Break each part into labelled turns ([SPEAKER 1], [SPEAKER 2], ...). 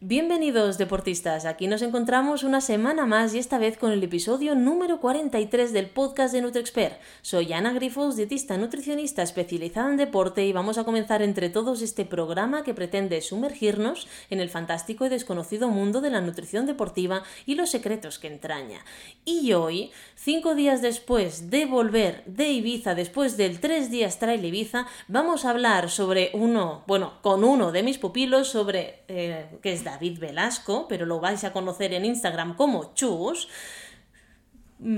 [SPEAKER 1] Bienvenidos deportistas, aquí nos encontramos una semana más y esta vez con el episodio número 43 del podcast de NutriExpert. Soy Ana Grifos, dietista nutricionista especializada en deporte y vamos a comenzar entre todos este programa que pretende sumergirnos en el fantástico y desconocido mundo de la nutrición deportiva y los secretos que entraña. Y hoy, cinco días después de volver de Ibiza, después del tres días trail Ibiza, vamos a hablar sobre uno, bueno, con uno de mis pupilos sobre, eh, que es David Velasco, pero lo vais a conocer en Instagram como Chus,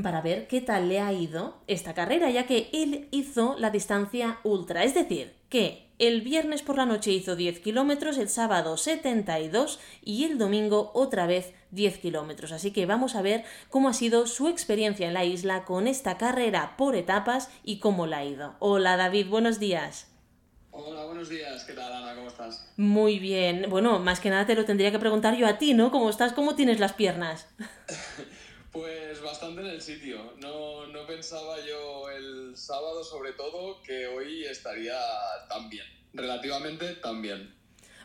[SPEAKER 1] para ver qué tal le ha ido esta carrera, ya que él hizo la distancia ultra. Es decir, que el viernes por la noche hizo 10 kilómetros, el sábado 72 y el domingo otra vez 10 kilómetros. Así que vamos a ver cómo ha sido su experiencia en la isla con esta carrera por etapas y cómo la ha ido. Hola David, buenos días.
[SPEAKER 2] Hola, buenos días. ¿Qué tal, Ana? ¿Cómo estás?
[SPEAKER 1] Muy bien. Bueno, más que nada te lo tendría que preguntar yo a ti, ¿no? ¿Cómo estás? ¿Cómo tienes las piernas?
[SPEAKER 2] pues bastante en el sitio. No, no pensaba yo el sábado, sobre todo, que hoy estaría tan bien. Relativamente tan bien.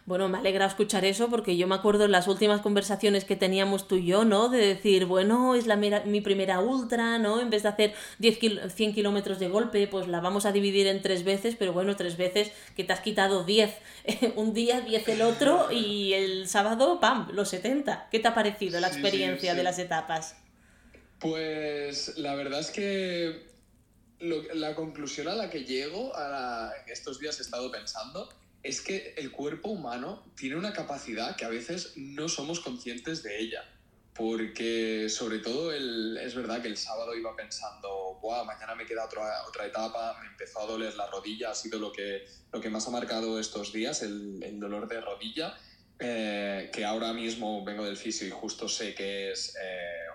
[SPEAKER 1] Bueno, me alegra escuchar eso porque yo me acuerdo en las últimas conversaciones que teníamos tú y yo, ¿no? De decir, bueno, es la mi primera ultra, ¿no? En vez de hacer 10 100 kilómetros de golpe, pues la vamos a dividir en tres veces, pero bueno, tres veces que te has quitado 10 un día, 10 el otro y el sábado, ¡pam!, los 70. ¿Qué te ha parecido la experiencia de las etapas?
[SPEAKER 2] Pues la verdad es que la conclusión a la que llego a estos días he estado pensando es que el cuerpo humano tiene una capacidad que a veces no somos conscientes de ella. Porque sobre todo el, es verdad que el sábado iba pensando, Buah, mañana me queda otra, otra etapa, me empezó a doler la rodilla, ha sido lo que, lo que más ha marcado estos días, el, dolor de rodilla, eh, que ahora mismo vengo del fisio y justo sé que es eh,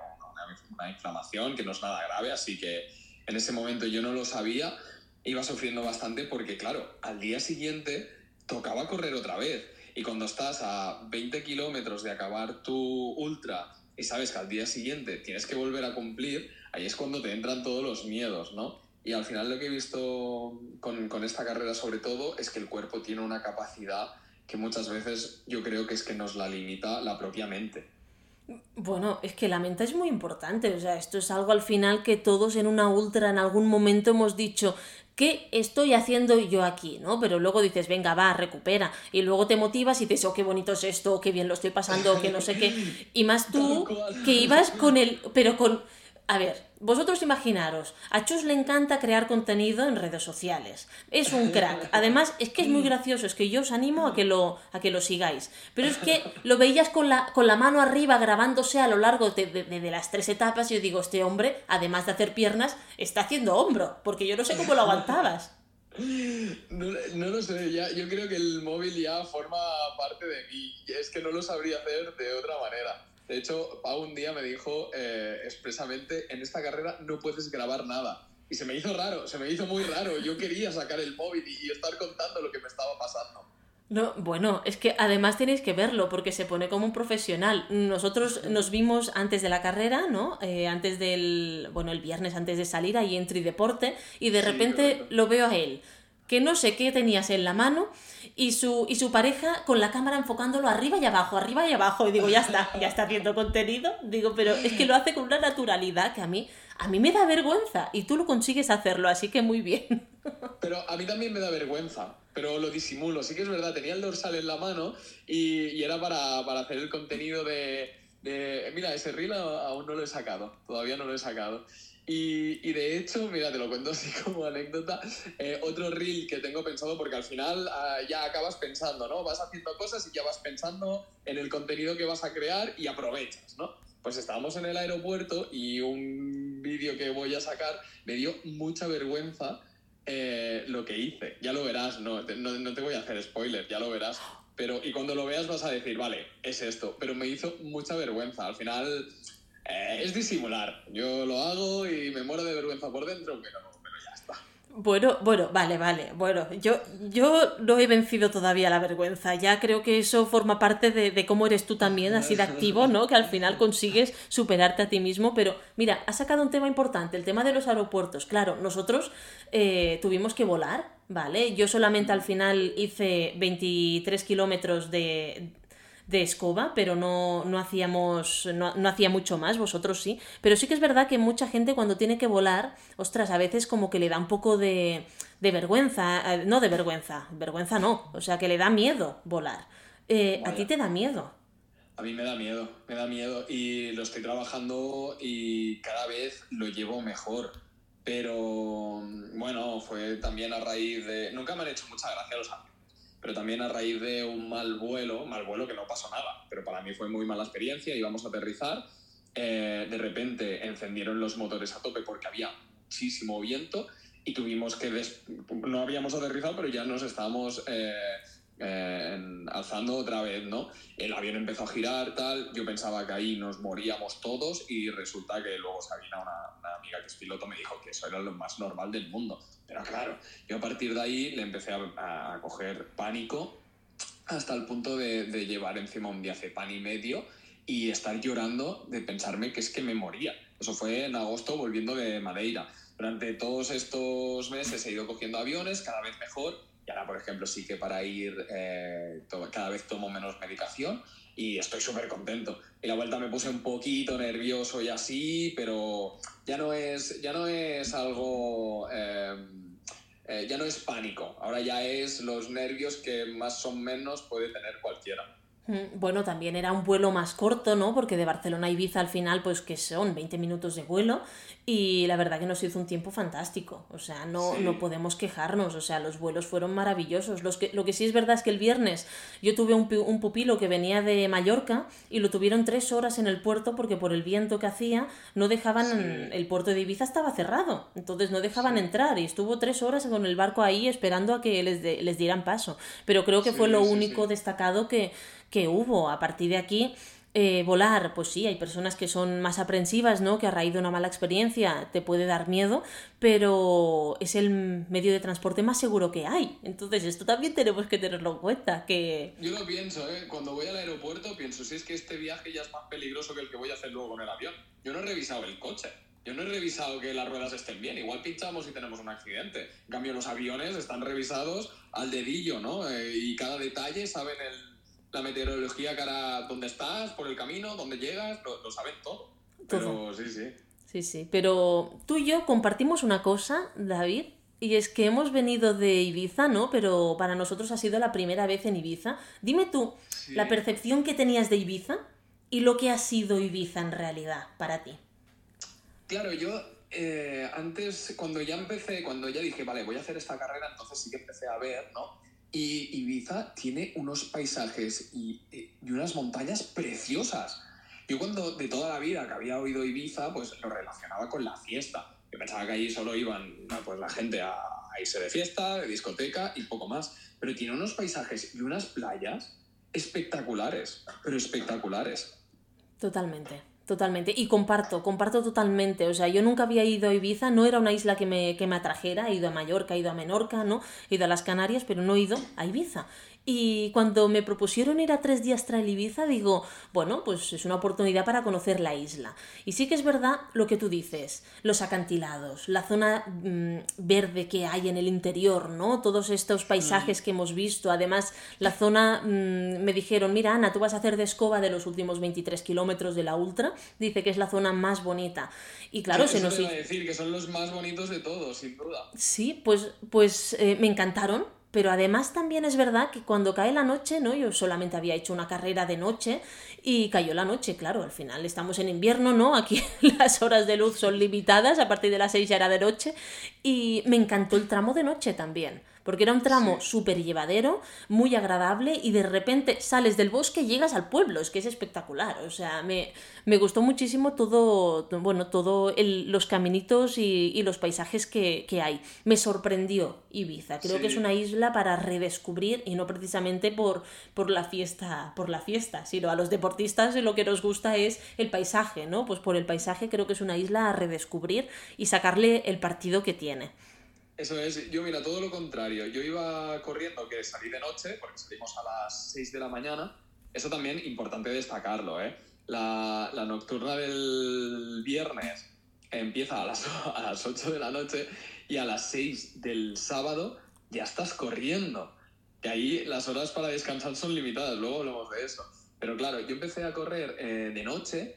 [SPEAKER 2] una inflamación, que no es nada grave, así que en ese momento yo no lo sabía, iba sufriendo bastante porque claro, al día siguiente tocaba correr otra vez. Y cuando estás a 20 kilómetros de acabar tu ultra y sabes que al día siguiente tienes que volver a cumplir, ahí es cuando te entran todos los miedos, ¿no? Y al final lo que he visto con, con esta carrera sobre todo es que el cuerpo tiene una capacidad que muchas veces yo creo que es que nos la limita la propia mente.
[SPEAKER 1] Bueno, es que la mente es muy importante, o sea, esto es algo al final que todos en una ultra en algún momento hemos dicho, ¿qué estoy haciendo yo aquí? ¿no? Pero luego dices, venga, va, recupera. Y luego te motivas y dices, oh, qué bonito es esto, qué bien lo estoy pasando, que no sé qué. Y más tú, que ibas con el. Pero con a ver, vosotros imaginaros, a Chus le encanta crear contenido en redes sociales. Es un crack. Además, es que es muy gracioso, es que yo os animo a que lo, a que lo sigáis. Pero es que lo veías con la, con la mano arriba grabándose a lo largo de, las tres etapas y yo digo, este hombre, además de hacer piernas, está haciendo hombro, porque yo no sé cómo lo aguantabas.
[SPEAKER 2] No, no, lo sé, ya, yo creo que el móvil ya forma parte de mí. Es que no lo sabría hacer de otra manera. De hecho, Pau un día me dijo eh, expresamente, en esta carrera no puedes grabar nada. Y se me hizo raro, se me hizo muy raro. Yo quería sacar el móvil y, estar contando lo que me estaba pasando.
[SPEAKER 1] No, bueno, es que además tenéis que verlo porque se pone como un profesional. Nosotros nos vimos antes de la carrera, ¿no? Eh, antes del, bueno, el viernes antes de salir ahí en Trideporte y de repente lo veo a él que no sé qué tenías en la mano y su, y su pareja con la cámara enfocándolo arriba y abajo, arriba y abajo. Y digo, ya está, ya está haciendo contenido. Digo, pero es que lo hace con una naturalidad que a mí, a mí me da vergüenza y tú lo consigues hacerlo, así que muy bien.
[SPEAKER 2] Pero a mí también me da vergüenza, pero lo disimulo. Sí que es verdad, tenía el dorsal en la mano y, era para, hacer el contenido de, de... Mira, ese reel aún no lo he sacado, todavía no lo he sacado. Y, de hecho, mira, te lo cuento así como anécdota, eh, otro reel que tengo pensado, porque al final ah, ya acabas pensando, ¿no? Vas haciendo cosas y ya vas pensando en el contenido que vas a crear y aprovechas, ¿no? Pues estábamos en el aeropuerto y un vídeo que voy a sacar me dio mucha vergüenza eh, lo que hice. Ya lo verás, no, no, no te voy a hacer spoiler, ya lo verás. Pero, y cuando lo veas vas a decir, vale, es esto. Pero me hizo mucha vergüenza. Al final eh, es disimular. Yo lo hago y me muero de vergüenza por dentro, pero, ya está.
[SPEAKER 1] Bueno, bueno, vale, vale. Bueno, yo, yo no he vencido todavía la vergüenza. Ya creo que eso forma parte de, cómo eres tú también, así de activo, ¿no? Que al final consigues superarte a ti mismo. Pero mira, has sacado un tema importante, el tema de los aeropuertos. Claro, nosotros eh, tuvimos que volar, ¿vale? Yo solamente al final hice 23 kilómetros de de escoba, pero no, no hacíamos, no, no, hacía mucho más, vosotros sí. Pero sí que es verdad que mucha gente cuando tiene que volar, ostras, a veces como que le da un poco de, de vergüenza, eh, no de vergüenza, vergüenza no, o sea, que le da miedo volar. Eh, ¿A ti te da miedo?
[SPEAKER 2] A mí me da miedo, me da miedo y lo estoy trabajando y cada vez lo llevo mejor. Pero bueno, fue también a raíz de... Nunca me han hecho mucha gracia los pero también a raíz de un mal vuelo, mal vuelo que no pasó nada, pero para mí fue muy mala experiencia, íbamos a aterrizar, eh, de repente encendieron los motores a tope porque había muchísimo viento y tuvimos que... No habíamos aterrizado, pero ya nos estábamos... Eh, eh, alzando otra vez, ¿no? El avión empezó a girar, tal, yo pensaba que ahí nos moríamos todos y resulta que luego Sabina, una, amiga que es piloto, me dijo que eso era lo más normal del mundo. Pero claro, yo a partir de ahí le empecé a, coger pánico hasta el punto de, llevar encima un pan y medio y estar llorando de pensarme que es que me moría. Eso fue en agosto volviendo de Madeira. Durante todos estos meses he ido cogiendo aviones, cada vez mejor, ahora, por ejemplo, sí que para ir eh, cada vez tomo menos medicación y estoy súper contento. Y la vuelta me puse un poquito nervioso y así, pero ya no es, ya no es algo... Eh, eh, ya no es pánico, ahora ya es los nervios que más o menos puede tener cualquiera.
[SPEAKER 1] Mm, bueno, también era un vuelo más corto, ¿no? Porque de Barcelona a Ibiza al final, pues que son 20 minutos de vuelo y la verdad que nos hizo un tiempo fantástico. O sea, no, no podemos quejarnos, o sea, los vuelos fueron maravillosos. Los que, lo que sí es verdad es que el viernes yo tuve un, un pupilo que venía de Mallorca y lo tuvieron tres horas en el puerto porque por el viento que hacía no dejaban, el puerto de Ibiza estaba cerrado, entonces no dejaban entrar y estuvo tres horas con el barco ahí esperando a que les, les dieran paso. Pero creo que fue lo único destacado que que hubo. A partir de aquí, eh, volar, pues sí, hay personas que son más aprensivas, ¿no? Que a raíz de una mala experiencia te puede dar miedo, pero es el medio de transporte más seguro que hay. Entonces, esto también tenemos que tenerlo en cuenta. Que...
[SPEAKER 2] Yo lo pienso, ¿eh? Cuando voy al aeropuerto, pienso, si es que este viaje ya es más peligroso que el que voy a hacer luego con el avión. Yo no he revisado el coche. Yo no he revisado que las ruedas estén bien. Igual pinchamos y tenemos un accidente. En cambio, los aviones están revisados al dedillo, ¿no? Eh, y cada detalle saben el la meteorología cara dónde estás, por el camino, dónde llegas, lo, saben todo. Pero sí, sí.
[SPEAKER 1] Sí, sí. Pero tú y yo compartimos una cosa, David, y es que hemos venido de Ibiza, ¿no? Pero para nosotros ha sido la primera vez en Ibiza. Dime tú, la percepción que tenías de Ibiza y lo que ha sido Ibiza en realidad para ti.
[SPEAKER 2] Claro, yo eh, antes, cuando ya empecé, cuando ya dije, vale, voy a hacer esta carrera, entonces sí que empecé a ver, ¿no? Y Ibiza tiene unos paisajes y, y, unas montañas preciosas. Yo cuando de toda la vida que había oído Ibiza, pues lo relacionaba con la fiesta. Yo pensaba que allí solo iban pues, la gente a, a irse de fiesta, de discoteca y poco más. Pero tiene unos paisajes y unas playas espectaculares, pero espectaculares.
[SPEAKER 1] Totalmente. Totalmente. Y comparto, comparto totalmente. O sea, yo nunca había ido a Ibiza, no era una isla que me, que me atrajera. He ido a Mallorca, he ido a Menorca, ¿no? He ido a las Canarias, pero no he ido a Ibiza. Y cuando me propusieron ir a tres días tras Ibiza, digo, bueno, pues es una oportunidad para conocer la isla. Y sí que es verdad lo que tú dices, los acantilados, la zona mm, verde que hay en el interior, ¿no? Todos estos paisajes mm. que hemos visto. Además, la zona, mm, me dijeron, mira, Ana, tú vas a hacer de escoba de los últimos 23 kilómetros de la Ultra. Dice que es la zona más bonita. Y claro,
[SPEAKER 2] se nos... decir que son los más bonitos de todos, sin duda.
[SPEAKER 1] Sí, pues, pues eh, me encantaron pero además también es verdad que cuando cae la noche, ¿no? Yo solamente había hecho una carrera de noche y cayó la noche, claro, al final estamos en invierno, ¿no? Aquí las horas de luz son limitadas, a partir de las 6 ya era de noche y me encantó el tramo de noche también porque era un tramo súper llevadero, muy agradable y de repente sales del bosque y llegas al pueblo, es que es espectacular, o sea, me, me gustó muchísimo todo, bueno, todo los caminitos y, los paisajes que, hay. Me sorprendió Ibiza, creo que es una isla para redescubrir y no precisamente por, por la fiesta, por la fiesta, sino a los deportistas lo que nos gusta es el paisaje, ¿no? Pues por el paisaje creo que es una isla a redescubrir y sacarle el partido que tiene.
[SPEAKER 2] Eso es, yo mira, todo lo contrario. Yo iba corriendo, que salí de noche, porque salimos a las 6 de la mañana. Eso también importante destacarlo, ¿eh? La, la nocturna del viernes empieza a las, a las 8 de la noche y a las 6 del sábado ya estás corriendo. Y ahí las horas para descansar son limitadas, luego hablamos de eso. Pero claro, yo empecé a correr eh, de noche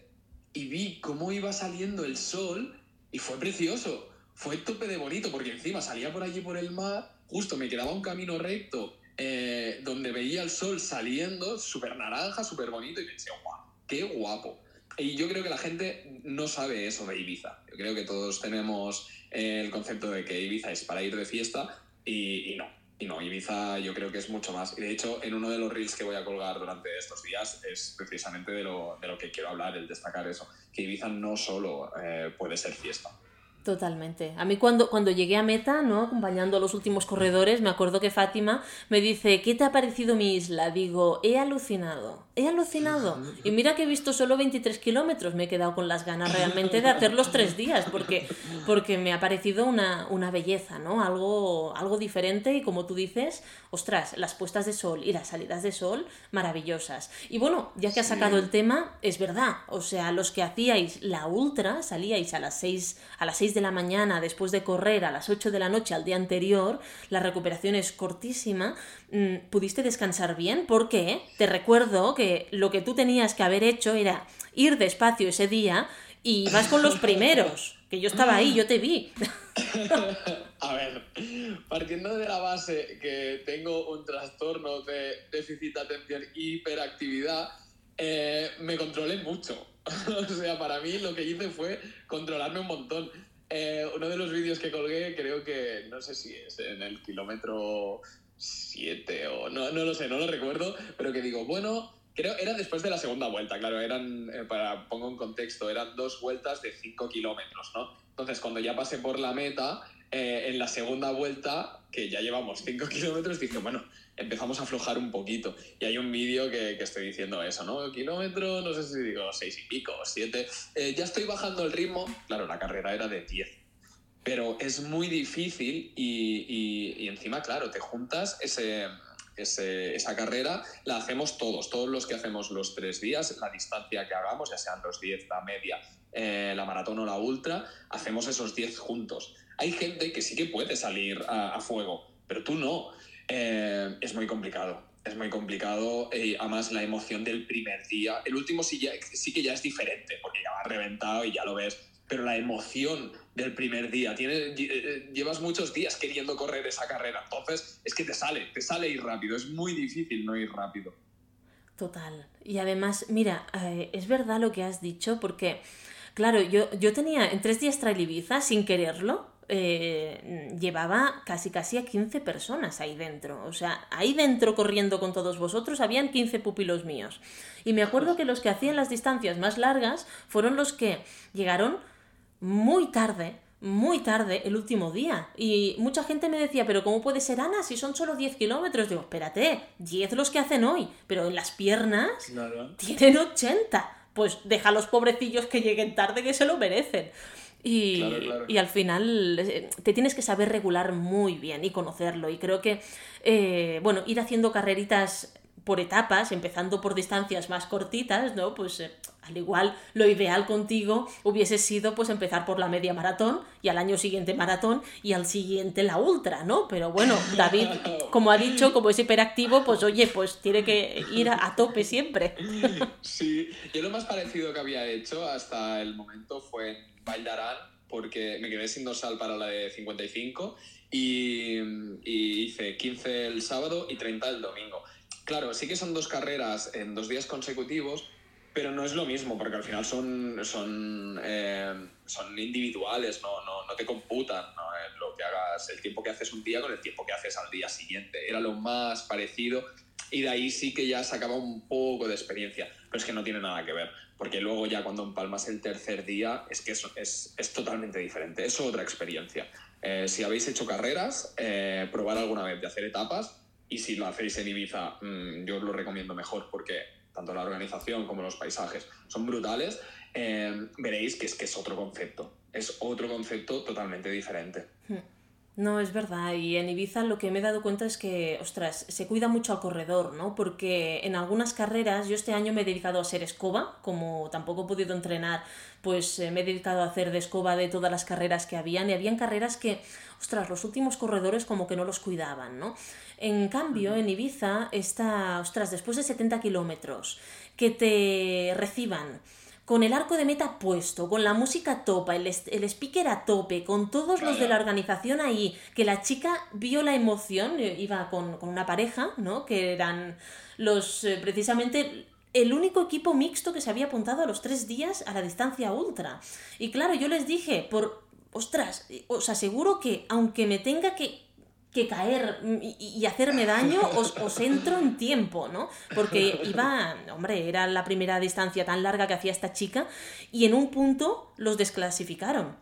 [SPEAKER 2] y vi cómo iba saliendo el sol y fue precioso. Fue tope de bonito porque encima salía por allí por el mar, justo me quedaba un camino recto eh, donde veía el sol saliendo, súper naranja, súper bonito y pensé, guau, qué guapo. Y yo creo que la gente no sabe eso de Ibiza. Yo creo que todos tenemos eh, el concepto de que Ibiza es para ir de fiesta y, no. Y no, Ibiza yo creo que es mucho más. Y de hecho, en uno de los reels que voy a colgar durante estos días es precisamente de lo, de lo que quiero hablar, el destacar eso, que Ibiza no solo eh, puede ser fiesta.
[SPEAKER 1] Totalmente. A mí cuando, cuando llegué a meta, ¿no? Acompañando a los últimos corredores, me acuerdo que Fátima me dice, ¿qué te ha parecido mi isla? Digo, he alucinado, he alucinado. Y mira que he visto solo 23 kilómetros, me he quedado con las ganas realmente de hacer los tres días, porque, porque me ha parecido una, una belleza, ¿no? Algo, algo diferente y como tú dices, ostras, las puestas de sol y las salidas de sol, maravillosas. Y bueno, ya que has sacado el tema, es verdad, o sea, los que hacíais la ultra, salíais a las 6, a las 6 de la mañana después de correr a las 8 de la noche al día anterior, la recuperación es cortísima, mm, ¿pudiste descansar bien? Porque te recuerdo que lo que tú tenías que haber hecho era ir despacio ese día y vas con los primeros, que yo estaba ahí, yo te vi.
[SPEAKER 2] A ver, partiendo de la base que tengo un trastorno de déficit de atención y hiperactividad, eh, me controlé mucho. o sea, para mí lo que hice fue controlarme un montón. Eh, uno de los vídeos que colgué, creo que, no sé si es en el kilómetro 7 o no, no lo sé, no lo recuerdo, pero que digo, bueno, creo era después de la segunda vuelta, claro, eran, eh, para pongo un contexto, eran dos vueltas de 5 kilómetros, ¿no? Entonces, cuando ya pasé por la meta, eh, en la segunda vuelta, que ya llevamos 5 kilómetros, dije, bueno, empezamos a aflojar un poquito. Y hay un vídeo que, que, estoy diciendo eso, ¿no? Kilómetro, no sé si digo seis y pico, siete. Eh, ya estoy bajando el ritmo. Claro, la carrera era de 10. Pero es muy difícil y, y, y encima, claro, te juntas ese, ese, esa carrera, la hacemos todos, todos los que hacemos los tres días, la distancia que hagamos, ya sean los 10, la media, eh, la maratón o la ultra, hacemos esos 10 juntos. Hay gente que sí que puede salir a, a fuego, pero tú no. Eh, es muy complicado. Es muy complicado y además la emoción del primer día. El último sí, ya, sí que ya es diferente porque ya va reventado y ya lo ves. Pero la emoción del primer día, tiene, llevas muchos días queriendo correr esa carrera. Entonces es que te sale, te sale ir rápido. Es muy difícil no ir rápido.
[SPEAKER 1] Total. Y además, mira, eh, es verdad lo que has dicho porque, claro, yo, yo tenía en tres días Trail Ibiza sin quererlo eh, llevaba casi casi a 15 personas ahí dentro. O sea, ahí dentro corriendo con todos vosotros habían 15 pupilos míos. Y me acuerdo que los que hacían las distancias más largas fueron los que llegaron muy tarde, muy tarde el último día. Y mucha gente me decía, pero ¿cómo puede ser Ana si son solo 10 kilómetros? Digo, espérate, 10 los que hacen hoy, pero en las piernas tienen 80. Pues deja a los pobrecillos que lleguen tarde que se lo merecen. Y, y, al final eh, te tienes que saber regular muy bien y conocerlo. Y creo que, eh, bueno, ir haciendo carreritas por etapas, empezando por distancias más cortitas, ¿no? Pues eh, al igual lo ideal contigo hubiese sido pues empezar por la media maratón y al año siguiente maratón y al siguiente la ultra, ¿no? Pero bueno, David, como ha dicho, como es hiperactivo, pues oye, pues tiene que ir a, a tope siempre.
[SPEAKER 2] Sí, yo lo más parecido que había hecho hasta el momento fue Valdarán porque me quedé sin dorsal para la de 55 y, y, hice 15 el sábado y 30 el domingo. Claro, sí que son dos carreras en dos días consecutivos, pero no es lo mismo porque al final son, son, eh, son individuales, no, no, no te computan ¿no? lo que hagas, el tiempo que haces un día con el tiempo que haces al día siguiente. Era lo más parecido y de ahí sí que ya sacaba un poco de experiencia, pero es que no tiene nada que ver porque luego ya cuando empalmas el tercer día es que es, es, es totalmente diferente, es otra experiencia. Eh, si habéis hecho carreras, eh, probar alguna vez de hacer etapas y si lo hacéis en Ibiza, mmm, yo os lo recomiendo mejor porque tanto la organización como los paisajes son brutales, eh, veréis que es que es otro concepto, es otro concepto totalmente diferente.
[SPEAKER 1] Hmm. No, es verdad. Y en Ibiza lo que me he dado cuenta es que, ostras, se cuida mucho al corredor, ¿no? Porque en algunas carreras, yo este año me he dedicado a ser escoba, como tampoco he podido entrenar, pues eh, me he dedicado a hacer de escoba de todas las carreras que habían. Y habían carreras que, ostras, los últimos corredores como que no los cuidaban, ¿no? En cambio, en Ibiza está, ostras, después de 70 kilómetros, que te reciban con el arco de meta puesto, con la música topa, el, el speaker a tope, con todos los de la organización ahí, que la chica vio la emoción, eh, iba con, una pareja, ¿no? Que eran los, eh, precisamente, el único equipo mixto que se había apuntado a los tres días a la distancia ultra. Y claro, yo les dije, por, ostras, os aseguro que aunque me tenga que que caer y, hacerme daño, os, os, entro en tiempo, ¿no? Porque iba, hombre, era la primera distancia tan larga que hacía esta chica y en un punto los desclasificaron.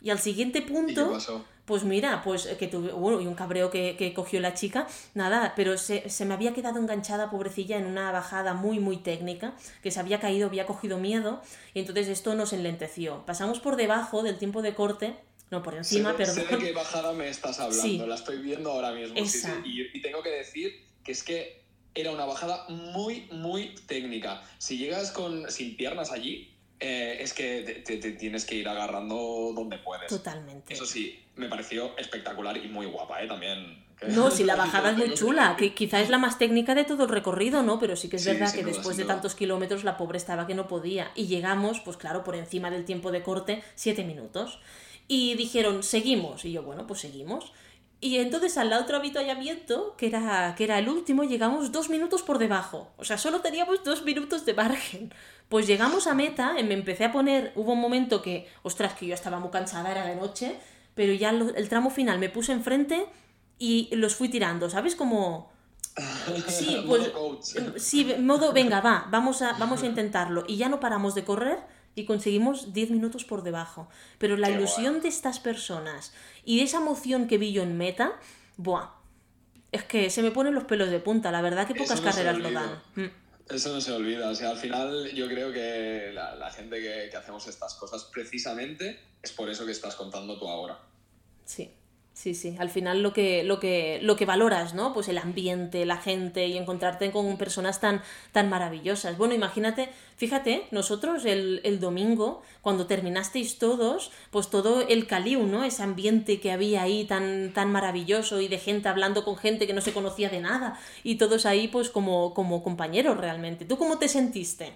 [SPEAKER 1] Y al siguiente punto... Pues mira, pues que tuve, bueno, y un cabreo que, cogió la chica, nada, pero se, se, me había quedado enganchada, pobrecilla, en una bajada muy, muy técnica, que se había caído, había cogido miedo, y entonces esto nos enlenteció. Pasamos por debajo del tiempo de corte, no, por encima,
[SPEAKER 2] perdón. Sé de qué bajada me estás hablando, la estoy viendo ahora mismo. Y, tengo que decir que es que era una bajada muy, muy técnica. Si llegas con, sin piernas allí, eh, es que te, tienes que ir agarrando donde puedes.
[SPEAKER 1] Totalmente.
[SPEAKER 2] Eso sí, me pareció espectacular y muy guapa, ¿eh? También.
[SPEAKER 1] No, si la bajada es muy chula, que quizá es la más técnica de todo el recorrido, ¿no? Pero sí que es verdad que después de tantos kilómetros la pobre estaba que no podía. Y llegamos, pues claro, por encima del tiempo de corte, siete minutos. Y dijeron, seguimos. Y yo, bueno, pues seguimos. Y entonces al otro avituallamiento, que era, que era el último, llegamos dos minutos por debajo. O sea, solo teníamos dos minutos de margen. Pues llegamos a meta, me empecé a poner, hubo un momento que, ostras, que yo estaba muy cansada, era de noche, pero ya el tramo final me puse enfrente y los fui tirando, ¿sabes? Como... Sí, pues... Sí, modo, venga, va, vamos a, vamos a intentarlo. Y ya no paramos de correr y conseguimos 10 minutos por debajo. Pero la ilusión de estas personas y de esa emoción que vi yo en meta, ¡buah! Es que se me ponen los pelos de punta, la verdad que pocas carreras lo dan. Mm.
[SPEAKER 2] Eso no se olvida, o sea, al final yo creo que la, gente que, que hacemos estas cosas precisamente es por eso que estás contando tú ahora.
[SPEAKER 1] Sí, Sí, sí, al final lo que, lo que, lo que valoras, ¿no? Pues el ambiente, la gente y encontrarte con personas tan, tan maravillosas. Bueno, imagínate, fíjate, nosotros el, el domingo, cuando terminasteis todos, pues todo el caliu, ¿no? Ese ambiente que había ahí tan, tan maravilloso y de gente hablando con gente que no se conocía de nada y todos ahí pues como, como compañeros realmente. ¿Tú cómo te sentiste?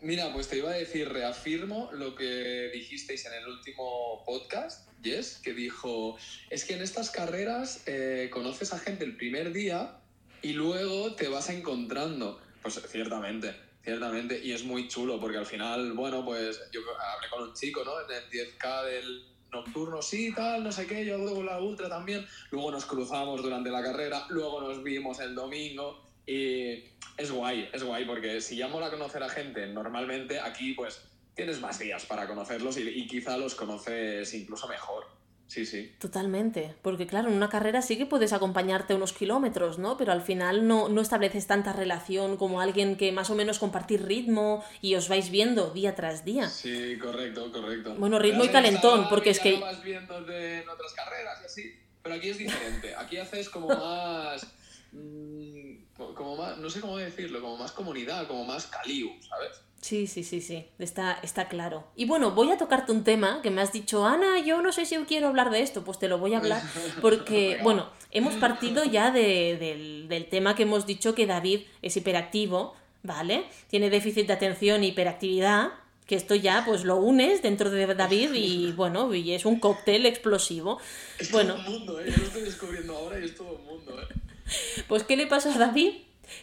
[SPEAKER 2] Mira, pues te iba a decir, reafirmo lo que dijisteis en el último podcast, Yes, que dijo, es que en estas carreras eh, conoces a gente el primer día y luego te vas encontrando. Pues ciertamente, ciertamente, y es muy chulo porque al final, bueno, pues yo hablé con un chico, ¿no? En el 10K del nocturno, sí, tal, no sé qué, yo hago la ultra también. Luego nos cruzamos durante la carrera, luego nos vimos el domingo y es guay, es guay, porque si ya mola conocer a gente, normalmente aquí pues tienes más días para conocerlos y, quizá los conoces incluso mejor. Sí, sí.
[SPEAKER 1] Totalmente, porque claro, en una carrera sí que puedes acompañarte unos kilómetros, ¿no? Pero al final no, no estableces tanta relación como alguien que más o menos compartir ritmo y os vais viendo día tras día.
[SPEAKER 2] Sí, correcto, correcto.
[SPEAKER 1] Bueno, ritmo y calentón, porque es que...
[SPEAKER 2] vas viendo en otras carreras y así, pero aquí es diferente. Aquí haces como más como más, no sé cómo decirlo, como más comunidad, como más caliu, ¿sabes?
[SPEAKER 1] Sí, sí, sí, sí, está, está claro. Y bueno, voy a tocarte un tema que me has dicho, Ana, yo no sé si quiero hablar de esto, pues te lo voy a hablar, porque, bueno, hemos partido ya del, del tema que hemos dicho que David es hiperactivo, ¿vale? Tiene déficit de atención y hiperactividad, que esto ya pues lo unes dentro de David y bueno, y es un cóctel explosivo.
[SPEAKER 2] Es
[SPEAKER 1] bueno.
[SPEAKER 2] todo el mundo, ¿eh? Yo lo estoy descubriendo ahora y es todo el mundo, ¿eh?
[SPEAKER 1] Pues, ¿qué le pasó a David?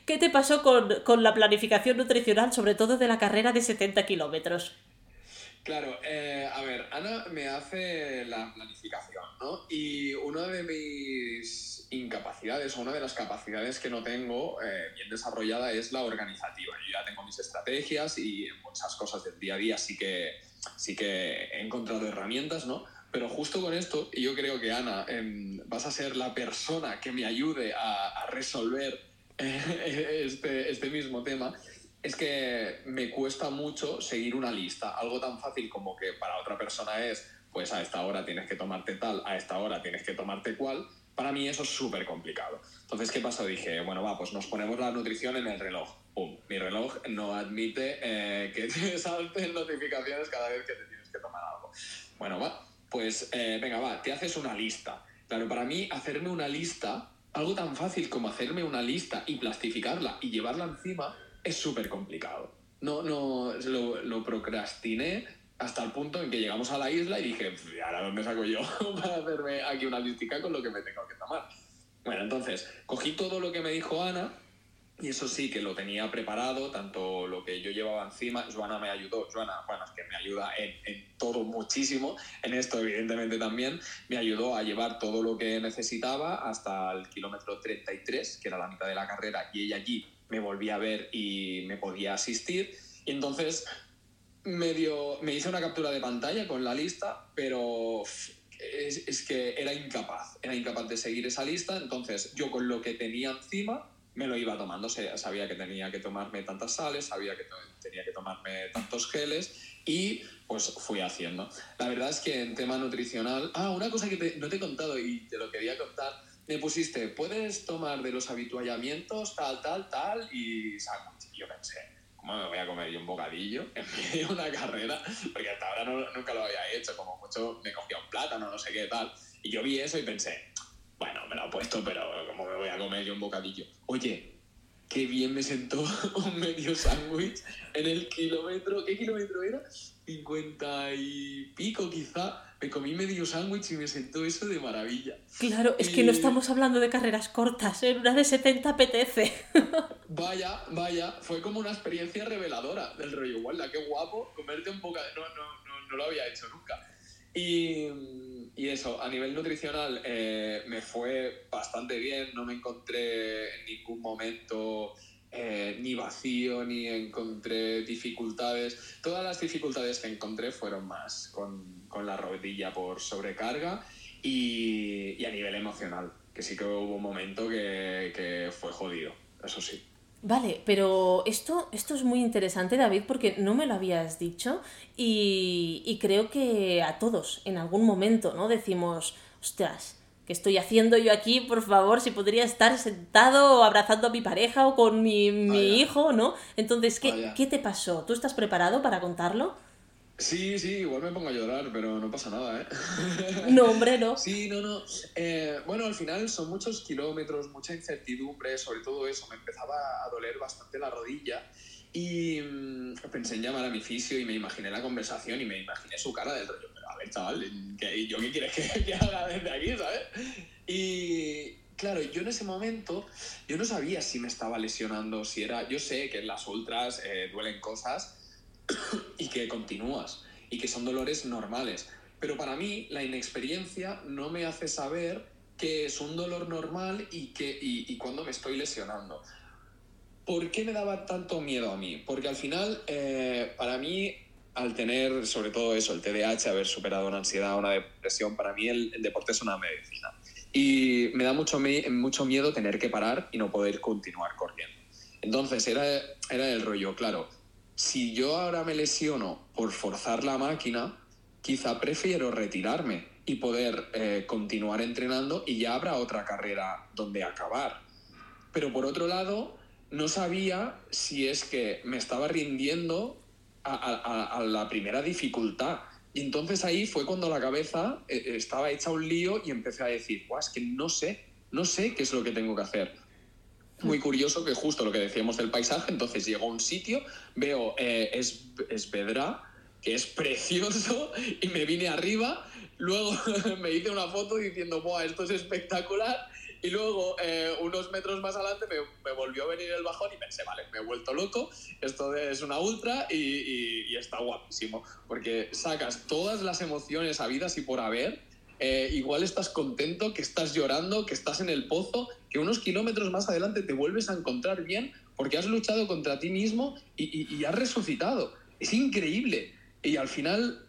[SPEAKER 1] ¿Qué te pasó con, la planificación nutricional, sobre todo de la carrera de 70 kilómetros?
[SPEAKER 2] Claro, eh, a ver, Ana me hace la planificación, ¿no? Y una de mis incapacidades, o una de las capacidades que no tengo eh, bien desarrollada es la organizativa. Yo ya tengo mis estrategias y en muchas cosas del día a día sí que, sí que he encontrado herramientas, ¿no? Pero justo con esto, y yo creo que Ana, em, vas a ser la persona que me ayude a, resolver eh, este, este mismo tema, es que me cuesta mucho seguir una lista. Algo tan fácil como que para otra persona es, pues a esta hora tienes que tomarte tal, a esta hora tienes que tomarte cual. Para mí eso es súper complicado. Entonces, ¿qué pasó? Dije, bueno, va, pues nos ponemos la nutrición en el reloj. ¡Pum! Mi reloj no admite eh, que te salten notificaciones cada vez que te tienes que tomar algo. Bueno, va, pues eh, venga, va, te haces una lista. Claro, para mí hacerme una lista, algo tan fácil como hacerme una lista y plastificarla y llevarla encima, es súper complicado. No, no, lo, lo procrastiné hasta el punto en que llegamos a la isla y dije, ¿y ahora dónde saco yo para hacerme aquí una listica con lo que me tengo que tomar? Bueno, entonces, cogí todo lo que me dijo Ana y eso sí que lo tenía preparado, tanto lo que yo llevaba encima, Joana me ayudó, Joana, bueno, es que me ayuda en, en, todo muchísimo, en esto evidentemente también, me ayudó a llevar todo lo que necesitaba hasta el kilómetro 33, que era la mitad de la carrera, y ella allí me volvía a ver y me podía asistir, y entonces medio, me hice una captura de pantalla con la lista, pero es, es que era incapaz, era incapaz de seguir esa lista, entonces yo con lo que tenía encima, me lo iba tomando. Sabía que tenía que tomarme tantas sales, sabía que tenía que tomarme tantos geles y pues fui haciendo. La verdad es que en tema nutricional... Ah, una cosa que no te he contado y te lo quería contar. Me pusiste, puedes tomar de los habituallamientos tal, tal, tal y sándwich. Yo pensé, ¿cómo me voy a comer yo un bocadillo en medio de una carrera? Porque hasta ahora no, nunca lo había hecho. Como mucho me cogía un plátano, no sé qué tal. Y yo vi eso y pensé, bueno, me lo he puesto, pero como me voy a comer yo un bocadillo. Oye, qué bien me sentó un medio sándwich en el kilómetro. ¿Qué kilómetro era? 50 y pico quizá. Me comí medio sándwich y me sentó eso de maravilla.
[SPEAKER 1] Claro, es que no estamos hablando de carreras cortas, en ¿eh? una de 70 apetece.
[SPEAKER 2] vaya, vaya, fue como una experiencia reveladora del rollo. Guarda, qué guapo comerte un bocadillo. No, no, no, no lo había hecho nunca. Y, y eso, a nivel nutricional eh, me fue bastante bien, no me encontré en ningún momento eh, ni vacío, ni encontré dificultades. Todas las dificultades que encontré fueron más con, con la rodilla por sobrecarga y, y, a nivel emocional, que sí que hubo un momento que, que fue jodido, eso sí.
[SPEAKER 1] Vale, pero esto, esto es muy interesante, David, porque no me lo habías dicho y, y, creo que a todos en algún momento, ¿no? Decimos, ostras, ¿qué estoy haciendo yo aquí? Por favor, si podría estar sentado abrazando a mi pareja o con mi, mi hijo, ¿no? Entonces, ¿qué, ¿qué te pasó? ¿Tú estás preparado para contarlo?
[SPEAKER 2] Sí, sí, igual me pongo a llorar, pero no pasa nada, ¿eh?
[SPEAKER 1] No, hombre, no.
[SPEAKER 2] Sí, no, no. Eh, bueno, al final son muchos kilómetros, mucha incertidumbre, sobre todo eso. Me empezaba a doler bastante la rodilla y mmm, pensé en llamar a mi fisio y me imaginé la conversación y me imaginé su cara del rollo. Pero a ver, chaval, ¿qué, ¿yo qué quieres que, que haga desde aquí, sabes? Y, claro, yo en ese momento, yo no sabía si me estaba lesionando, si era... Yo sé que en las ultras eh, duelen cosas y que continúas y que son dolores normales. Pero para mí la inexperiencia no me hace saber que es un dolor normal y, que, y, cuando me estoy lesionando. ¿Por qué me daba tanto miedo a mí? Porque al final, eh, para mí, al tener sobre todo eso, el TDAH, haber superado una ansiedad, una depresión, para mí el, el deporte es una medicina. Y me da mucho, mucho miedo tener que parar y no poder continuar corriendo. Entonces era, era el rollo, claro, si yo ahora me lesiono por forzar la máquina, quizá prefiero retirarme y poder eh, continuar entrenando y ya habrá otra carrera donde acabar. Pero por otro lado, no sabía si es que me estaba rindiendo a, la primera dificultad. Y entonces ahí fue cuando la cabeza eh, estaba hecha un lío y empecé a decir, es que no sé, no sé qué es lo que tengo que hacer muy curioso que justo lo que decíamos del paisaje, entonces llego a un sitio, veo eh, es, Esvedra, que es precioso, y me vine arriba, luego me hice una foto diciendo, ¡buah, esto es espectacular! Y luego, eh, unos metros más adelante, me, volvió a venir el bajón y pensé, vale, me he vuelto loco, esto es una ultra y está guapísimo, porque sacas todas las emociones habidas y por haber, eh, igual estás contento, que estás llorando, que estás en el pozo, que unos kilómetros más adelante te vuelves a encontrar bien porque has luchado contra ti mismo y, has resucitado. Es increíble. Y al final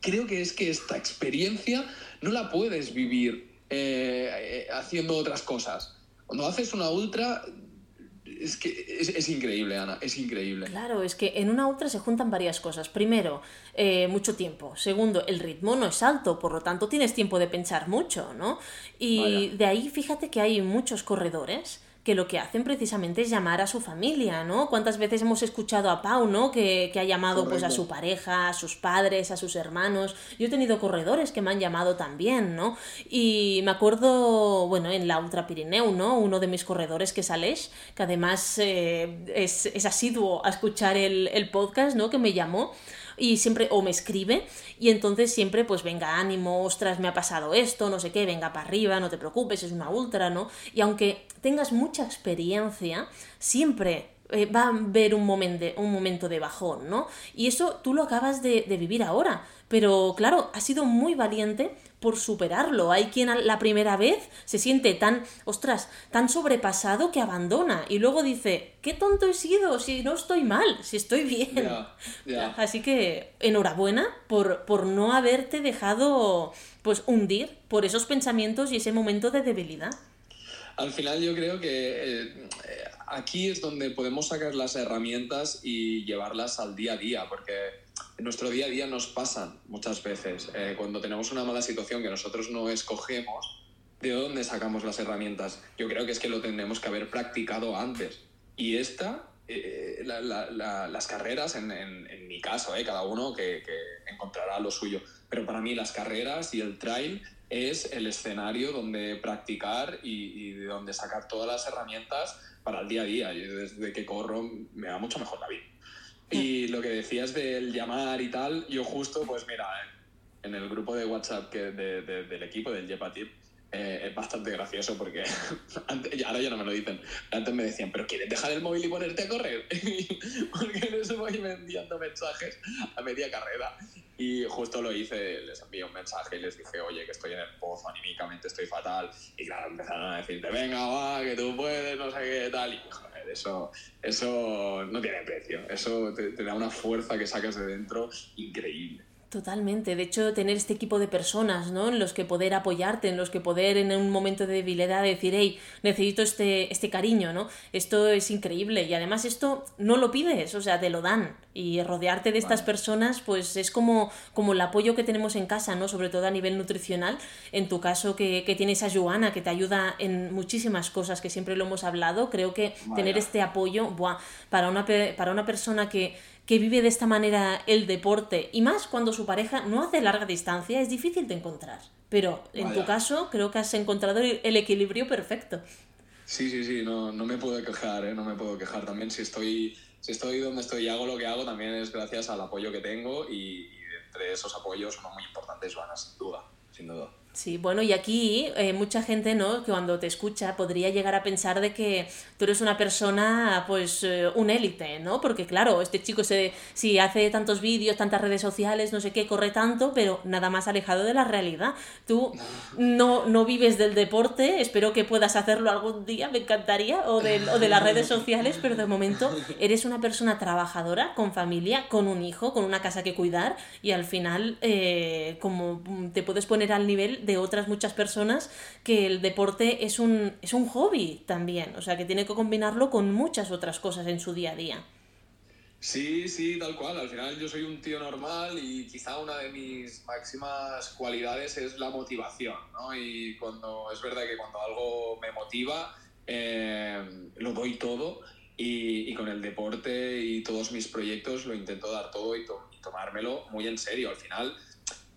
[SPEAKER 2] creo que es que esta experiencia no la puedes vivir eh, haciendo otras cosas. Cuando haces una ultra, es que es, es, increíble, Ana, es increíble.
[SPEAKER 1] Claro, es que en una ultra se juntan varias cosas. Primero, eh, mucho tiempo. Segundo, el ritmo no es alto, por lo tanto tienes tiempo de pensar mucho, ¿no? Y Vaya. de ahí fíjate que hay muchos corredores que lo que hacen precisamente es llamar a su familia, ¿no? ¿Cuántas veces hemos escuchado a Pau, ¿no? Que, que ha llamado pues a su pareja, a sus padres, a sus hermanos. Yo he tenido corredores que me han llamado también, ¿no? Y me acuerdo, bueno, en la Ultra Pirineu, ¿no? Uno de mis corredores que es Aleix, que además eh, es, es, asiduo a escuchar el, el podcast, ¿no? Que me llamó y siempre o me escribe y entonces siempre pues venga ánimo, ostras, me ha pasado esto, no sé qué, venga para arriba, no te preocupes, es una ultra, ¿no? Y aunque tengas mucha experiencia, siempre eh, va a haber un, momento, un momento de bajón, ¿no? Y eso tú lo acabas de, de vivir ahora. Pero claro, ha sido muy valiente por superarlo. Hay quien la primera vez se siente tan, ostras, tan sobrepasado que abandona y luego dice, qué tonto he sido, si no estoy mal, si estoy bien. Así que enhorabuena por, por no haberte dejado pues hundir por esos pensamientos y ese momento de debilidad.
[SPEAKER 2] Al final yo creo que eh, aquí es donde podemos sacar las herramientas y llevarlas al día a día, porque en nuestro día a día nos pasan muchas veces. Eh, cuando tenemos una mala situación que nosotros no escogemos, ¿de dónde sacamos las herramientas? Yo creo que es que lo tenemos que haber practicado antes. Y esta, eh, las carreras, en, en, mi caso, eh, cada uno que, que, encontrará lo suyo, pero para mí las carreras y el trail es el escenario donde practicar y, y donde sacar todas las herramientas para el día a día. Yo desde que corro me va mucho mejor la vida. Y lo que decías del llamar y tal, yo justo, pues mira, en el grupo de WhatsApp que de, del equipo, del Jepatip, eh, es bastante gracioso porque antes, ahora ya no me lo dicen. Antes me decían, ¿pero quieres dejar el móvil y ponerte a correr? porque les voy enviando mensajes a media carrera. Y justo lo hice, les envié un mensaje y les dije, oye, que estoy en el pozo, anímicamente estoy fatal. Y claro, empezaron a decirte, venga, va, que tú puedes, no sé qué tal. Y joder, eso, eso no tiene precio. Eso te da una fuerza que sacas de dentro increíble.
[SPEAKER 1] Totalmente. De hecho, tener este equipo de personas, ¿no? En los que poder apoyarte, en los que poder en un momento de debilidad decir, hey, necesito este, este cariño, ¿no? Esto es increíble. Y además esto no lo pides, o sea, te lo dan. Y rodearte de estas personas, pues es como, como el apoyo que tenemos en casa, ¿no? Sobre todo a nivel nutricional. En tu caso, que, que tienes a Joana, que te ayuda en muchísimas cosas, que siempre lo hemos hablado. Creo que tener este apoyo, buah, para una, para una persona que que vive de esta manera el deporte y más cuando su pareja no hace larga distancia es difícil de encontrar. Pero en tu caso creo que has encontrado el equilibrio perfecto.
[SPEAKER 2] Sí, sí, sí, no, no me puedo quejar, ¿eh? no me puedo quejar. También si estoy, si estoy donde estoy y hago lo que hago, también es gracias al apoyo que tengo y, y entre esos apoyos uno muy importante es Joana, sin duda, sin duda.
[SPEAKER 1] Sí, bueno, y aquí eh, mucha gente, ¿no? Que cuando te escucha podría llegar a pensar de que tú eres una persona, pues, eh, un élite, ¿no? Porque claro, este chico se, sí hace tantos vídeos, tantas redes sociales, no sé qué, corre tanto, pero nada más alejado de la realidad. Tú no, no vives del deporte, espero que puedas hacerlo algún día, me encantaría, o de, o de las redes sociales, pero de momento eres una persona trabajadora, con familia, con un hijo, con una casa que cuidar, y al final, eh, como te puedes poner al nivel de otras muchas personas que el deporte es un, es un hobby también, o sea que tiene que combinarlo con muchas otras cosas en su día a día.
[SPEAKER 2] Sí, sí, tal cual. Al final yo soy un tío normal y quizá una de mis máximas cualidades es la motivación, ¿no? Y cuando es verdad que cuando algo me motiva, eh, lo doy todo y, y, con el deporte y todos mis proyectos lo intento dar todo y, to y tomármelo muy en serio. Al final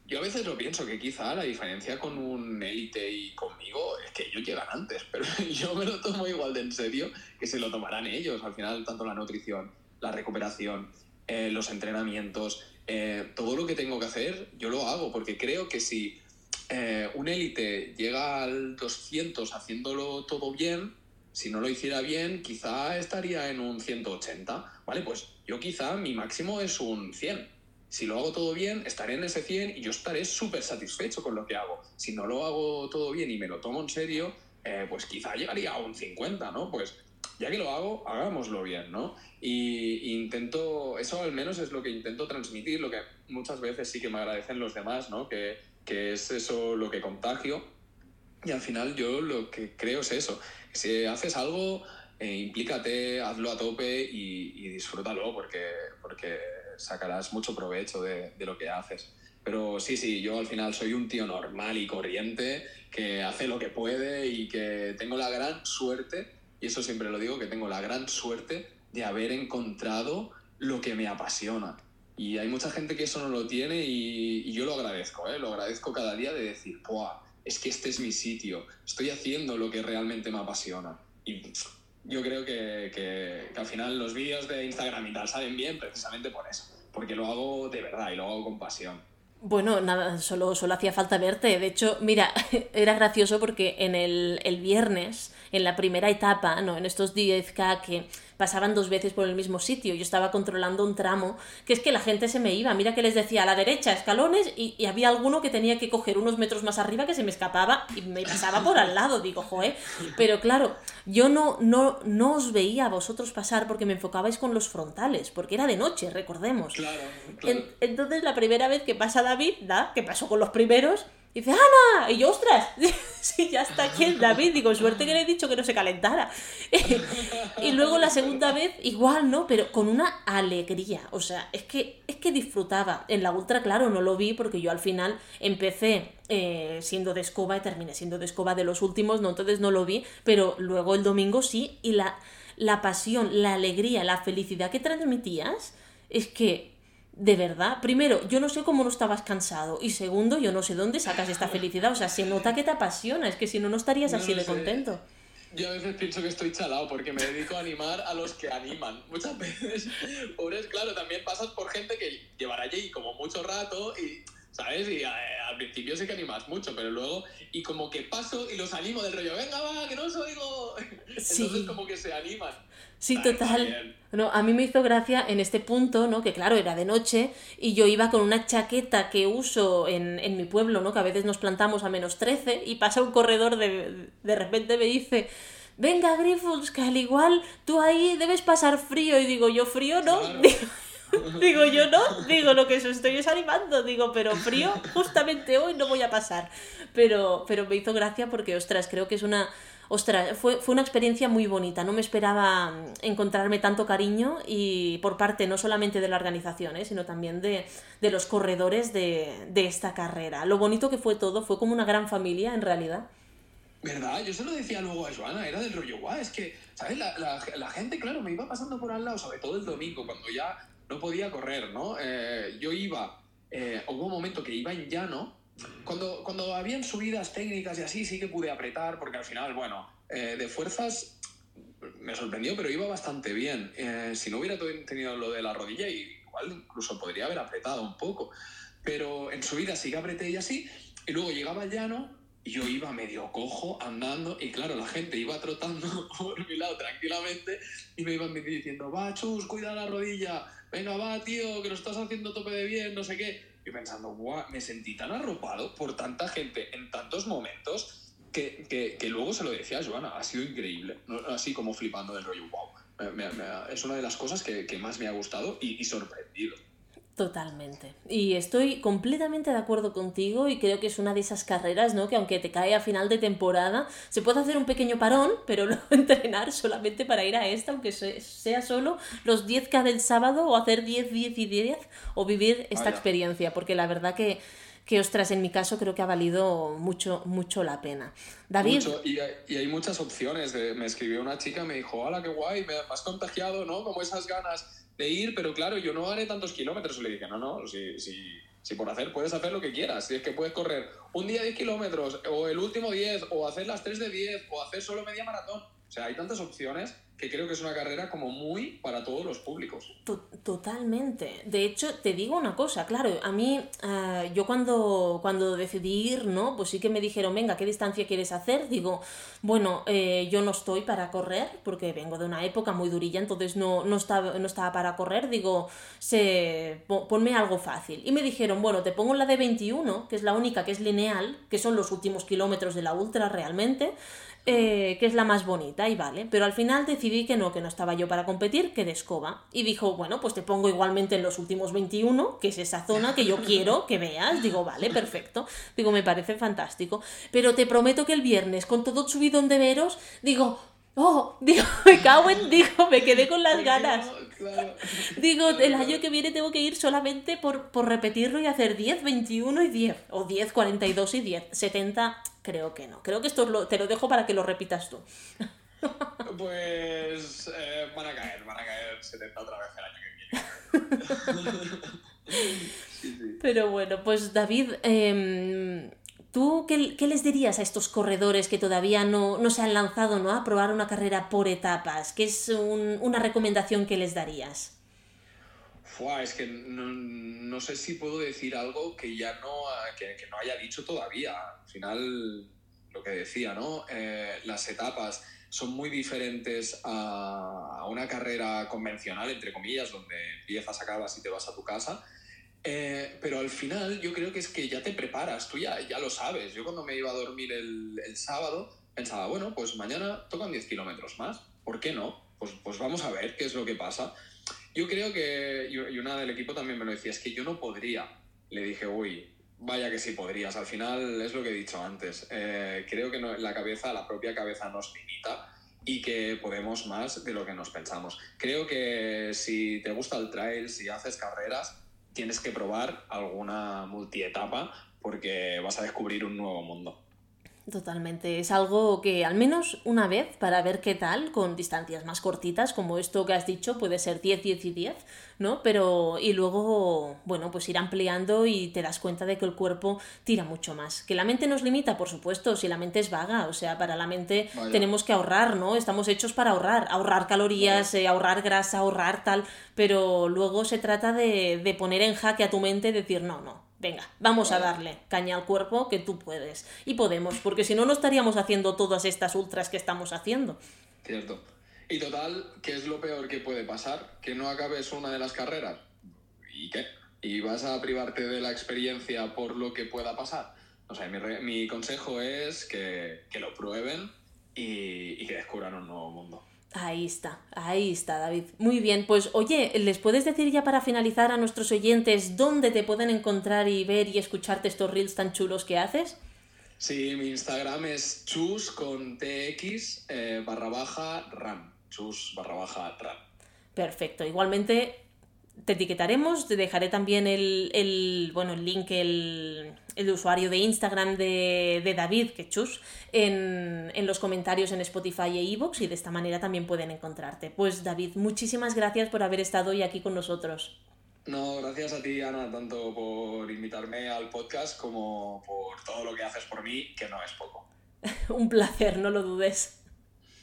[SPEAKER 2] yo a veces lo pienso que quizá la diferencia con un élite y conmigo es que ellos llegan antes, pero yo me lo tomo igual de en serio que se lo tomarán ellos. Al final, tanto la nutrición, la recuperación, eh, los entrenamientos, eh, todo lo que tengo que hacer, yo lo hago, porque creo que si eh, un élite llega al 200 haciéndolo todo bien, si no lo hiciera bien, quizá estaría en un 180, ¿vale? Pues yo quizá mi máximo es un 100 si lo hago todo bien, estaré en ese 100 y yo estaré súper satisfecho con lo que hago. Si no lo hago todo bien y me lo tomo en serio, eh, pues quizá llegaría a un 50, ¿no? Pues ya que lo hago, hagámoslo bien, ¿no? Y, intento, eso al menos es lo que intento transmitir, lo que muchas veces sí que me agradecen los demás, ¿no? Que, que es eso lo que contagio. Y al final yo lo que creo es eso. Si haces algo, eh, implícate, hazlo a tope y, y disfrútalo, porque, porque sacarás mucho provecho de, lo que haces. Pero sí, sí, yo al final soy un tío normal y corriente que hace lo que puede y que tengo la gran suerte y eso siempre lo digo, que tengo la gran suerte de haber encontrado lo que me apasiona. Y hay mucha gente que eso no lo tiene y, yo lo agradezco, ¿eh? lo agradezco cada día de decir, ¡buah! Es que este es mi sitio, estoy haciendo lo que realmente me apasiona. Y yo creo que, que, al final los vídeos de Instagram y tal salen bien precisamente por eso, porque lo hago de verdad y lo hago con pasión.
[SPEAKER 1] Bueno, nada, solo, solo hacía falta verte. De hecho, mira, era gracioso porque en el, el viernes, en la primera etapa, ¿no? En estos 10K que pasaban dos veces por el mismo sitio. Yo estaba controlando un tramo, que es que la gente se me iba. Mira que les decía a la derecha escalones y, había alguno que tenía que coger unos metros más arriba que se me escapaba y me pasaba por al lado. Digo, joe. Pero claro, yo no, no, no os veía a vosotros pasar porque me enfocabais con los frontales, porque era de noche, recordemos.
[SPEAKER 2] Claro,
[SPEAKER 1] entonces la primera vez que pasa David, ¿da? que pasó con los primeros, dice, ¡Ana! Y yo, ¡ostras! sí, ya está aquí el David. Digo, suerte que le he dicho que no se calentara. y luego la segunda vez, igual, ¿no? Pero con una alegría. O sea, es que, es que disfrutaba. En la ultra, claro, no lo vi porque yo al final empecé eh, siendo de escoba y terminé siendo de escoba de los últimos, ¿no? Entonces no lo vi. Pero luego el domingo sí. Y la, la pasión, la alegría, la felicidad que transmitías es que de verdad, primero, yo no sé cómo no estabas cansado. Y segundo, yo no sé dónde sacas esta felicidad. O sea, se nota que te apasiona. Es que si no, no estarías así de contento.
[SPEAKER 2] Yo a veces pienso que estoy chalado porque me dedico a animar a los que animan. Muchas veces, pobres, claro, también pasas por gente que llevará allí como mucho rato y, ¿sabes? Y eh, al principio sí que animas mucho, pero luego, y como que paso y los animo del rollo, venga, va, que no os oigo. Entonces, como que se animan.
[SPEAKER 1] Sí, total. No, a mí me hizo gracia en este punto, ¿no? Que claro, era de noche y yo iba con una chaqueta que uso en, en mi pueblo, ¿no? Que a veces nos plantamos a menos 13 y pasa un corredor de, de repente me dice, venga Griffiths, que al igual tú ahí debes pasar frío. Y digo, yo frío no. Digo, yo no, digo, lo que os estoy es animando, digo, pero frío, justamente hoy no voy a pasar. Pero, pero me hizo gracia porque, ostras, creo que es una, ostras, fue, fue una experiencia muy bonita. No me esperaba mm, encontrarme tanto cariño y por parte no solamente de la organización, ¿eh? sino también de, los corredores de, esta carrera. Lo bonito que fue todo, fue como una gran familia en realidad.
[SPEAKER 2] ¿Verdad? Yo se lo decía luego a Joana, era del rollo, guau, es que, ¿sabes? La, gente, claro, me iba pasando por al lado, sobre todo el domingo, cuando ya no podía correr, ¿no? Eh, yo iba, eh, hubo un momento que iba en llano cuando, cuando habían subidas técnicas y así, sí que pude apretar, porque al final, bueno, eh, de fuerzas me sorprendió, pero iba bastante bien. Eh, si no hubiera tenido lo de la rodilla, igual incluso podría haber apretado un poco. Pero en subida sí que apreté y así. Y luego llegaba al llano yo iba medio cojo andando. Y claro, la gente iba trotando por mi lado tranquilamente y me iban diciendo, va, chus, cuida la rodilla. Venga, va, tío, que lo estás haciendo tope de bien, no sé qué pensando, guau, me sentí tan arropado por tanta gente en tantos momentos que, que, luego se lo decía a Joana, ha sido increíble, así como flipando del rollo, wow. es una de las cosas que, que más me ha gustado y, y sorprendido.
[SPEAKER 1] Totalmente. Y estoy completamente de acuerdo contigo y creo que es una de esas carreras, ¿no? Que aunque te cae a final de temporada, se puede hacer un pequeño parón, pero luego entrenar solamente para ir a esta, aunque sea solo los 10K del sábado o hacer 10, 10 y 10 o vivir esta experiencia, porque la verdad que que ostras, en mi caso creo que ha valido mucho, mucho la pena. David.
[SPEAKER 2] Y, hay, y, hay, muchas opciones. me escribió una chica, me dijo, hola, qué guay, me has contagiado, ¿no? Como esas ganas de ir, pero claro, yo no haré tantos kilómetros. Y le dije, no, no, si, si, si por hacer puedes hacer lo que quieras. Si es que puedes correr un día 10 kilómetros, o el último 10, o hacer las 3 de 10, o hacer solo media maratón. O sea, hay tantas opciones que creo que es una carrera como muy para todos los públicos.
[SPEAKER 1] Totalmente. De hecho, te digo una cosa, claro, a mí, eh, yo cuando, cuando decidí ir, ¿no? Pues sí que me dijeron, venga, ¿qué distancia quieres hacer? Digo, bueno, eh, yo no estoy para correr, porque vengo de una época muy durilla, entonces no, no, estaba, no estaba para correr, digo, se, ponme algo fácil. Y me dijeron, bueno, te pongo la de 21, que es la única que es lineal, que son los últimos kilómetros de la ultra realmente, eh, que es la más bonita y vale. Pero al final decidí que no, que no estaba yo para competir, que de escoba. Y dijo, bueno, pues te pongo igualmente en los últimos 21, que es esa zona que yo quiero que veas. Digo, vale, perfecto. Digo, me parece fantástico. Pero te prometo que el viernes, con todo subidón de veros, digo, oh, digo, me cago en, digo, me quedé con las ganas. Digo, el año que viene tengo que ir solamente por, por repetirlo y hacer 10, 21 y 10. O 10, 42 y 10. 70, creo que no. Creo que esto te lo dejo para que lo repitas tú.
[SPEAKER 2] Pues eh, van a caer, van a caer 70 otra vez el año que viene.
[SPEAKER 1] sí, sí. Pero bueno, pues David, eh, ¿Tú qué, qué, les dirías a estos corredores que todavía no, no, se han lanzado ¿no? a probar una carrera por etapas? ¿Qué es un, una recomendación que les darías?
[SPEAKER 2] Es que no, no, sé si puedo decir algo que ya no, que, que, no haya dicho todavía. Al final, lo que decía, ¿no? Eh, las etapas son muy diferentes a, a una carrera convencional, entre comillas, donde empiezas, acabas y te vas a tu casa eh, pero al final yo creo que es que ya te preparas, tú ya, ya lo sabes. Yo cuando me iba a dormir el, el sábado pensaba, bueno, pues mañana tocan 10 kilómetros más, ¿por qué no? Pues, pues vamos a ver qué es lo que pasa. Yo creo que, y una del equipo también me lo decía, es que yo no podría. Le dije, uy, vaya que sí podrías. Al final es lo que he dicho antes. Eh, creo que la cabeza, la propia cabeza nos limita y que podemos más de lo que nos pensamos. Creo que si te gusta el trail, si haces carreras, tienes que probar alguna multietapa porque vas a descubrir un nuevo mundo.
[SPEAKER 1] Totalmente, es algo que al menos una vez para ver qué tal, con distancias más cortitas, como esto que has dicho, puede ser 10, 10 y 10, ¿no? Pero y luego, bueno, pues ir ampliando y te das cuenta de que el cuerpo tira mucho más. Que la mente nos limita, por supuesto, si la mente es vaga, o sea, para la mente Vaya. tenemos que ahorrar, ¿no? Estamos hechos para ahorrar, ahorrar calorías, eh, ahorrar grasa, ahorrar tal, pero luego se trata de, de poner en jaque a tu mente y decir, no, no, venga, vamos a darle caña al cuerpo que tú puedes. Y podemos, porque si no, no estaríamos haciendo todas estas ultras que estamos haciendo.
[SPEAKER 2] Cierto. Y total, ¿qué es lo peor que puede pasar? Que no acabes una de las carreras. ¿Y qué? ¿Y vas a privarte de la experiencia por lo que pueda pasar? O sea, mi, re mi consejo es que, que lo prueben y, y que descubran un nuevo mundo.
[SPEAKER 1] Ahí está, ahí está, David. Muy bien, pues oye, ¿les puedes decir ya para finalizar a nuestros oyentes dónde te pueden encontrar y ver y escucharte estos reels tan chulos que haces?
[SPEAKER 2] Sí, mi Instagram es chus con tx eh, barra baja ram. Chus barra baja ram.
[SPEAKER 1] Perfecto. Igualmente te etiquetaremos, te dejaré también el, el bueno, el link, el, el, usuario de Instagram de, de David, que chus, en, en, los comentarios en Spotify e iVoox y de esta manera también pueden encontrarte. Pues David, muchísimas gracias por haber estado hoy aquí con nosotros.
[SPEAKER 2] No, gracias a ti, Ana, tanto por invitarme al podcast como por todo lo que haces por mí, que no es poco.
[SPEAKER 1] Un placer, no lo dudes.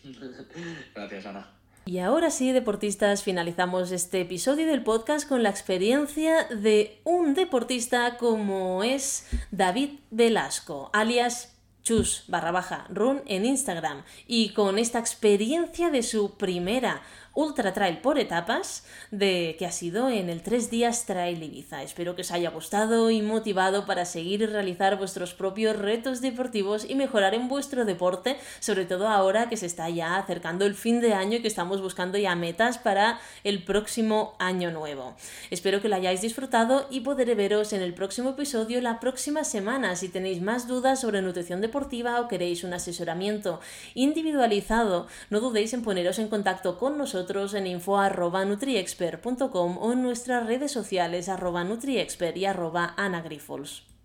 [SPEAKER 2] gracias, Ana.
[SPEAKER 1] Y ahora sí, deportistas, finalizamos este episodio del podcast con la experiencia de un deportista como es David Velasco, alias chus barra baja run en Instagram. Y con esta experiencia de su primera Ultra Trail por etapas de que ha sido en el 3 días Trail Ibiza. Espero que os haya gustado y motivado para seguir y realizar vuestros propios retos deportivos y mejorar en vuestro deporte, sobre todo ahora que se está ya acercando el fin de año y que estamos buscando ya metas para el próximo año nuevo. Espero que lo hayáis disfrutado y podré veros en el próximo episodio la próxima semana. Si tenéis más dudas sobre nutrición deportiva o queréis un asesoramiento individualizado, no dudéis en poneros en contacto con nosotros en info.nutriexpert.com o en nuestras redes sociales arroba nutriexpert y arroba anagrifols.